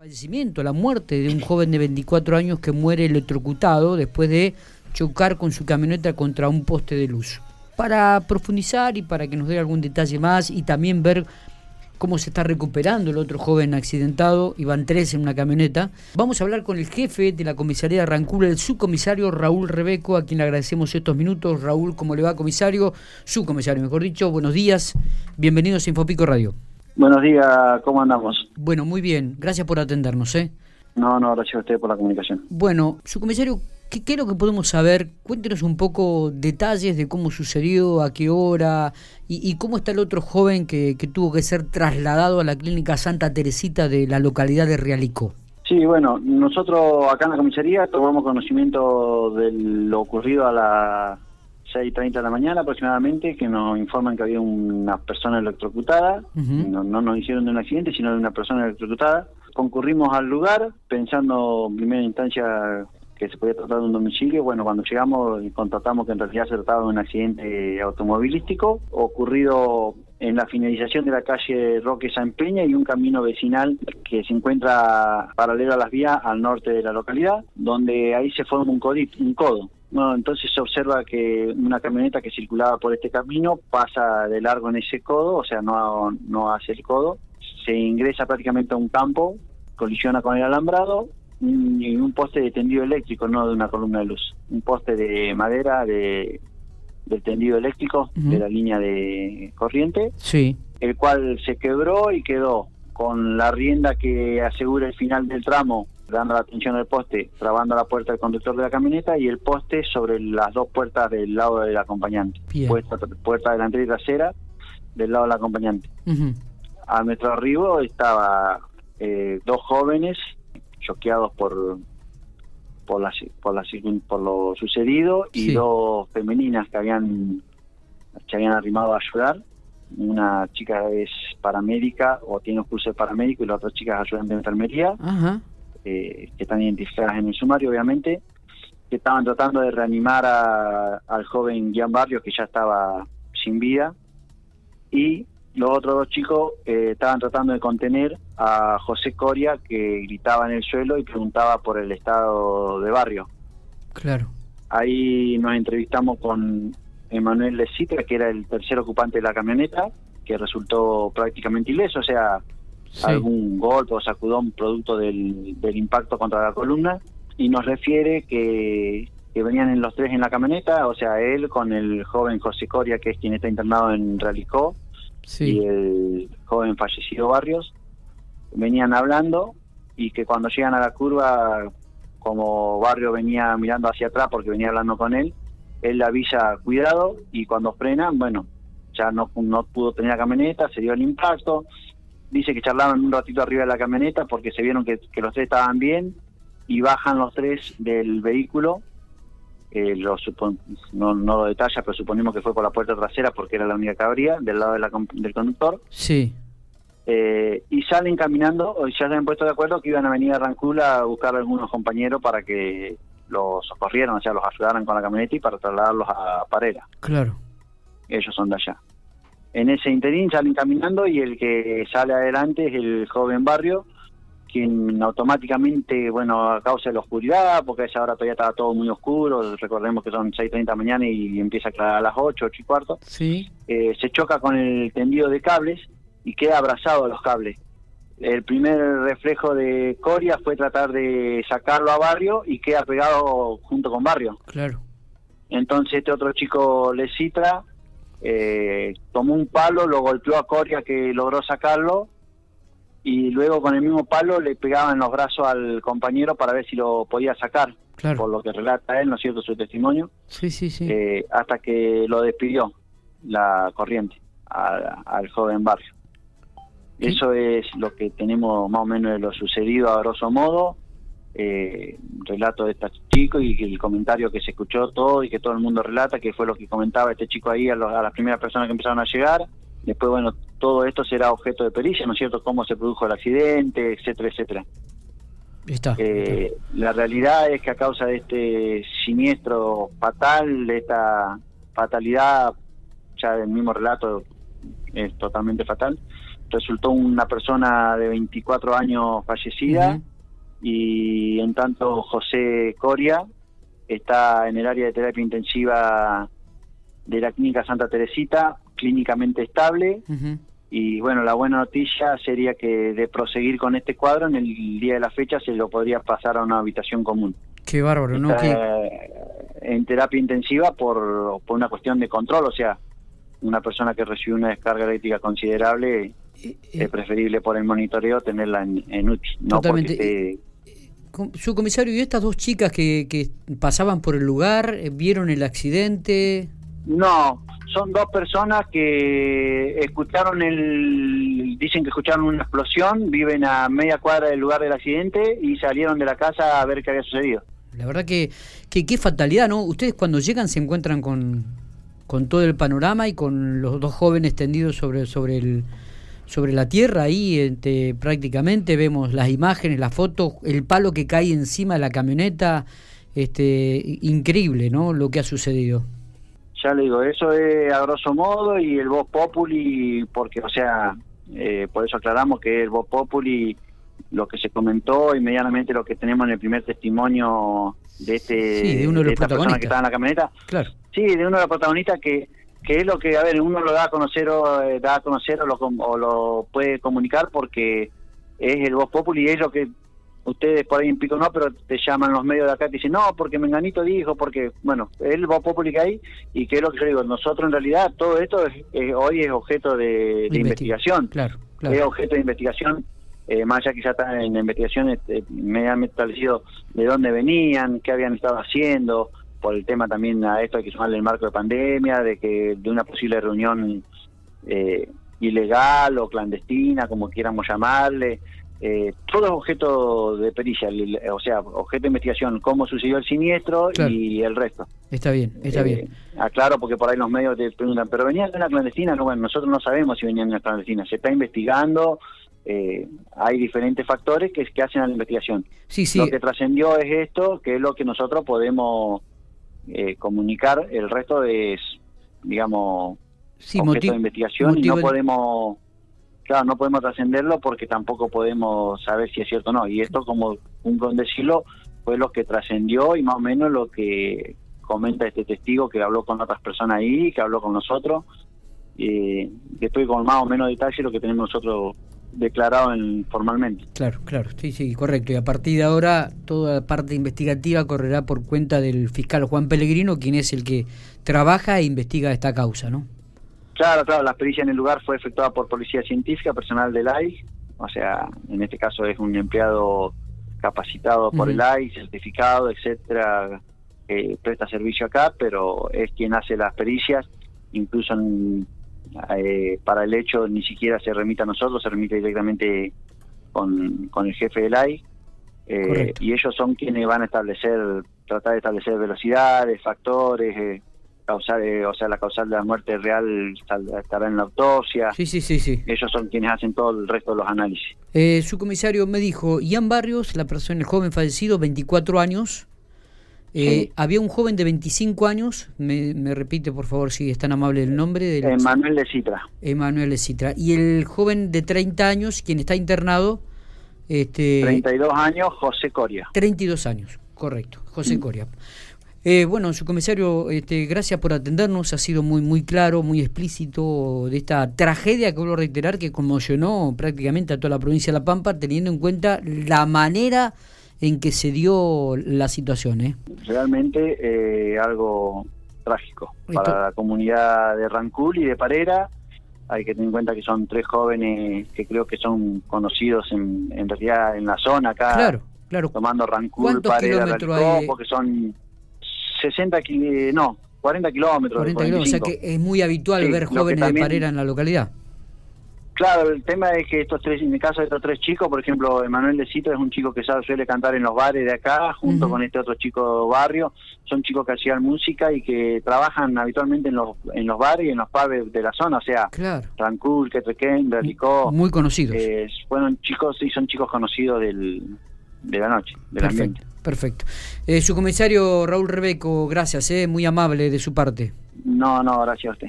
fallecimiento, la muerte de un joven de 24 años que muere electrocutado después de chocar con su camioneta contra un poste de luz. Para profundizar y para que nos dé algún detalle más y también ver cómo se está recuperando el otro joven accidentado, iban tres en una camioneta, vamos a hablar con el jefe de la comisaría de Rancul, el subcomisario Raúl Rebeco, a quien le agradecemos estos minutos. Raúl, ¿cómo le va, comisario? Subcomisario, mejor dicho, buenos días, bienvenidos a Infopico Radio. Buenos días, ¿cómo andamos? Bueno, muy bien, gracias por atendernos. ¿eh? No, no, gracias a usted por la comunicación. Bueno, su comisario, ¿qué, ¿qué, es lo que podemos saber? Cuéntenos un poco detalles de cómo sucedió, a qué hora y, y cómo está el otro joven que, que, tuvo que ser trasladado a la clínica Santa Teresita de la localidad de Realicó. Sí, bueno, nosotros acá en la comisaría tomamos conocimiento de lo ocurrido a la 6.30 de la mañana aproximadamente, que nos informan que había una persona electrocutada. Uh -huh. no, no, nos hicieron de un accidente, sino de una persona electrocutada. Concurrimos al lugar pensando en primera instancia que se podía tratar de un domicilio. Bueno, cuando llegamos constatamos que en realidad se trataba de un accidente automovilístico ocurrido en la finalización de la calle Roque San Peña y un camino vecinal que se encuentra paralelo a las vías al norte de la localidad, donde ahí se forma un, codito, un codo. Bueno, entonces se observa que una camioneta que circulaba por este camino pasa de largo en ese codo, o sea, no, no hace el codo, se ingresa prácticamente a un campo, colisiona con el alambrado y un poste de tendido eléctrico, no de una columna de luz, un poste de madera de del tendido eléctrico uh -huh. de la línea de corriente, sí. el cual se quebró y quedó con la rienda que asegura el final del tramo dando la atención al poste, trabando la puerta del conductor de la camioneta y el poste sobre las dos puertas del lado del acompañante. Puerta, puerta, delantera y trasera del lado del acompañante. Uh -huh. A nuestro arribo estaba eh, dos jóvenes choqueados por por la, por, la, por lo sucedido y sí. dos femeninas que habían se habían arrimado a ayudar una chica es paramédica o tiene un curso de paramédico y la otra chica es ayudante de enfermería -huh eh, que están identificadas en el sumario, obviamente, que estaban tratando de reanimar a, al joven Gian Barrios, que ya estaba sin vida, y los otros dos chicos eh, estaban tratando de contener a José Coria, que gritaba en el suelo y preguntaba por el estado de Barrio. Claro. Ahí nos entrevistamos con Emanuel Lecitra, que era el tercer ocupante de la camioneta, que resultó prácticamente ileso, o sea, sí. algún golpe o sacudón producto del, del, impacto contra la columna y nos refiere que, que, venían en los tres en la camioneta, o sea, él con el joven José Coria, que es quien está internado en Realicó, sí. y el joven fallecido Barrios, venían hablando y que cuando llegan a la curva, como Barrio venía mirando hacia atrás porque venía hablando con él, él le avisa cuidado y cuando frenan, bueno, ya no, no pudo tener la camioneta, se dio el impacto, dice que charlaban un ratito arriba de la camioneta porque se vieron que, que los tres estaban bien y bajan los tres del vehículo. Eh, lo supon, no, no lo detalla, pero suponemos que fue por la puerta trasera porque era la única que abría, del lado de la, del conductor. Sí. Eh, y salen caminando, o ya se han puesto de acuerdo que iban a venir a Rancula a buscar a algunos compañeros para que los socorrieran, o sea, los ayudaran con la camioneta y para trasladarlos a Parera. Claro. Ellos son de allá. En ese interín salen caminando y el que sale adelante es el joven barrio, quien automáticamente, bueno, a causa de la oscuridad, porque a esa hora todavía estaba todo muy oscuro, recordemos que son 6.30 de mañana y empieza a aclarar a las 8, 8 y cuarto, sí. eh, se choca con el tendido de cables y queda abrazado a los cables. El primer reflejo de Coria fue tratar de sacarlo a Barrio y queda pegado junto con Barrio. Claro. Entonces este otro chico le citra eh, tomó un palo, lo golpeó a Coria que logró sacarlo y luego con el mismo palo le pegaba en los brazos al compañero para ver si lo podía sacar, claro. por lo que relata él, ¿no es cierto?, su testimonio, sí, sí, sí. Eh, hasta que lo despidió la corriente a, al joven barrio. Eso es lo que tenemos más o menos de lo sucedido a grosso modo eh, relato de este chico y el comentario que se escuchó todo y que todo el mundo relata, que fue lo que comentaba este chico ahí a, los, a las primeras personas que empezaron a llegar. Después, bueno, todo esto será objeto de pericia, ¿no es cierto? Cómo se produjo el accidente, etcétera, etcétera. Está, eh, está. La realidad es que a causa de este siniestro fatal, de esta fatalidad, ya del mismo relato es totalmente fatal, resultó una persona de 24 años fallecida y en tanto José Coria está en el área de terapia intensiva de la clínica Santa Teresita, clínicamente estable. Y bueno, la buena noticia sería que de proseguir con este cuadro, en el día de la fecha se lo podría pasar a una habitación común. Qué bárbaro, ¿no? En terapia intensiva por, por una cuestión de control, o sea, una persona que recibe una descarga eléctrica considerable eh, eh, es preferible por el monitoreo tenerla en, en UTI, no porque su comisario, ¿y estas dos chicas que, que pasaban por el lugar, eh, vieron el accidente? No, son dos personas que escucharon el, dicen que escucharon una explosión, viven a media cuadra del lugar del accidente y salieron de la casa a ver qué había sucedido. La verdad que, que qué fatalidad, ¿no? Ustedes cuando llegan se encuentran con, con todo el panorama y con los dos jóvenes tendidos sobre, sobre el sobre la tierra ahí este, prácticamente vemos las imágenes, las fotos, el palo que cae encima de la camioneta, este increíble, ¿no? Lo que ha sucedido. Ya le digo, eso es a grosso modo y el Voz Populi, porque, o sea, eh, por eso aclaramos que el Voz Populi, lo que se comentó y medianamente lo que tenemos en el primer testimonio de este sí, de uno de, los persona que estaba en la camioneta. Claro. Sí, de uno de los protagonistas que que es lo que, a ver, uno lo da a conocer o, eh, da a conocer o lo, o lo puede comunicar porque es el voz populi y es lo que ustedes por ahí en pico no, pero te llaman los medios de acá y te dicen, no, porque Menganito dijo, porque, bueno, es el voz populi que hay y que es lo que yo digo, nosotros en realidad todo esto es, hoy es objeto de, investigación, claro, es objeto de investigación, eh, más allá que ya está en la investigación este, medianamente establecido de dónde venían, qué habían estado haciendo, por el tema también a esto hay que sumarle el marco de pandemia, de que de una posible reunión eh, ilegal o clandestina, como quieramos llamarle, eh, todo es objeto de pericia, o sea, objeto de investigación, cómo sucedió el siniestro y el resto. Está bien, está bien. Eh, aclaro, porque por ahí los medios te preguntan, ¿pero venían de una clandestina? No, bueno, nosotros no sabemos si venían de una clandestina, se está investigando, eh, hay diferentes factores que, que hacen a la investigación. Sí, sí. Lo que trascendió es esto, que es lo que nosotros podemos eh, comunicar, el resto es, digamos, sí, objeto de investigación y no podemos, claro, no podemos trascenderlo porque tampoco podemos saber si es cierto o no. Y esto, como un con decirlo, fue lo que trascendió y más o menos lo que comenta este testigo que habló con otras personas ahí, que habló con nosotros. y después con más o menos detalle lo que tenemos nosotros declarado en, formalmente. Claro, claro, sí, sí, correcto. Y a partir de ahora toda la parte investigativa correrá por cuenta del fiscal Juan Pellegrino, quien es el que trabaja e investiga esta causa, ¿no? Claro, claro, la experiencia en el lugar fue efectuada por policía científica, personal del AI, o sea, en este caso es un empleado capacitado por el AI, certificado, etcétera, que presta servicio acá, pero es quien hace las pericias, incluso en eh, para el hecho ni siquiera se remite a nosotros, se remite directamente con, con el jefe del AI. Eh, y ellos son quienes van a establecer, tratar de establecer velocidades, factores, eh, causar, o sea, la causal de la muerte real estará en la autopsia. Sí, sí, sí, sí. Ellos son quienes hacen todo el resto de los análisis. su comisario me dijo, Ian Barrios, la persona, el joven fallecido, 24 años, eh, había un joven de 25 años, me, repite por favor si es tan amable el nombre. De Emanuel de Citra. Emanuel de Citra. Y el joven de 30 años, quien está internado. Este, 32 años, José Coria. 32 años, correcto, José mm. Coria. Eh, bueno, su comisario, este, gracias por atendernos, ha sido muy muy claro, muy explícito de esta tragedia que vuelvo a reiterar que conmocionó prácticamente a toda la provincia de La Pampa, teniendo en cuenta la manera en que se dio la situación. ¿eh? Realmente eh, algo trágico para la comunidad de Rancul y de Parera. Hay que tener en cuenta que son tres jóvenes que creo que son conocidos en, en realidad en la zona acá. Claro, claro. Tomando Rancul, Parera, Ralicó, porque son 60 no, 40 kilómetros. 40 kilómetros, o sea que es muy habitual ver jóvenes de Parera en la localidad. Claro, el tema es que estos tres, en el caso de estos tres chicos, por ejemplo, Emanuel de Cito es un chico que suele cantar en los bares de acá, junto con este otro chico barrio. Son chicos que hacían música y que trabajan habitualmente en los en los bares y en los pubs de la zona, o sea, claro. Rancul, Quetrequén, Relicó. Muy conocidos. Eh, fueron chicos, sí, son chicos conocidos del, de la noche, del perfecto, ambiente. Perfecto. Eh, su comisario Raúl Rebeco, gracias, eh, muy amable de su parte. No, no, gracias a usted.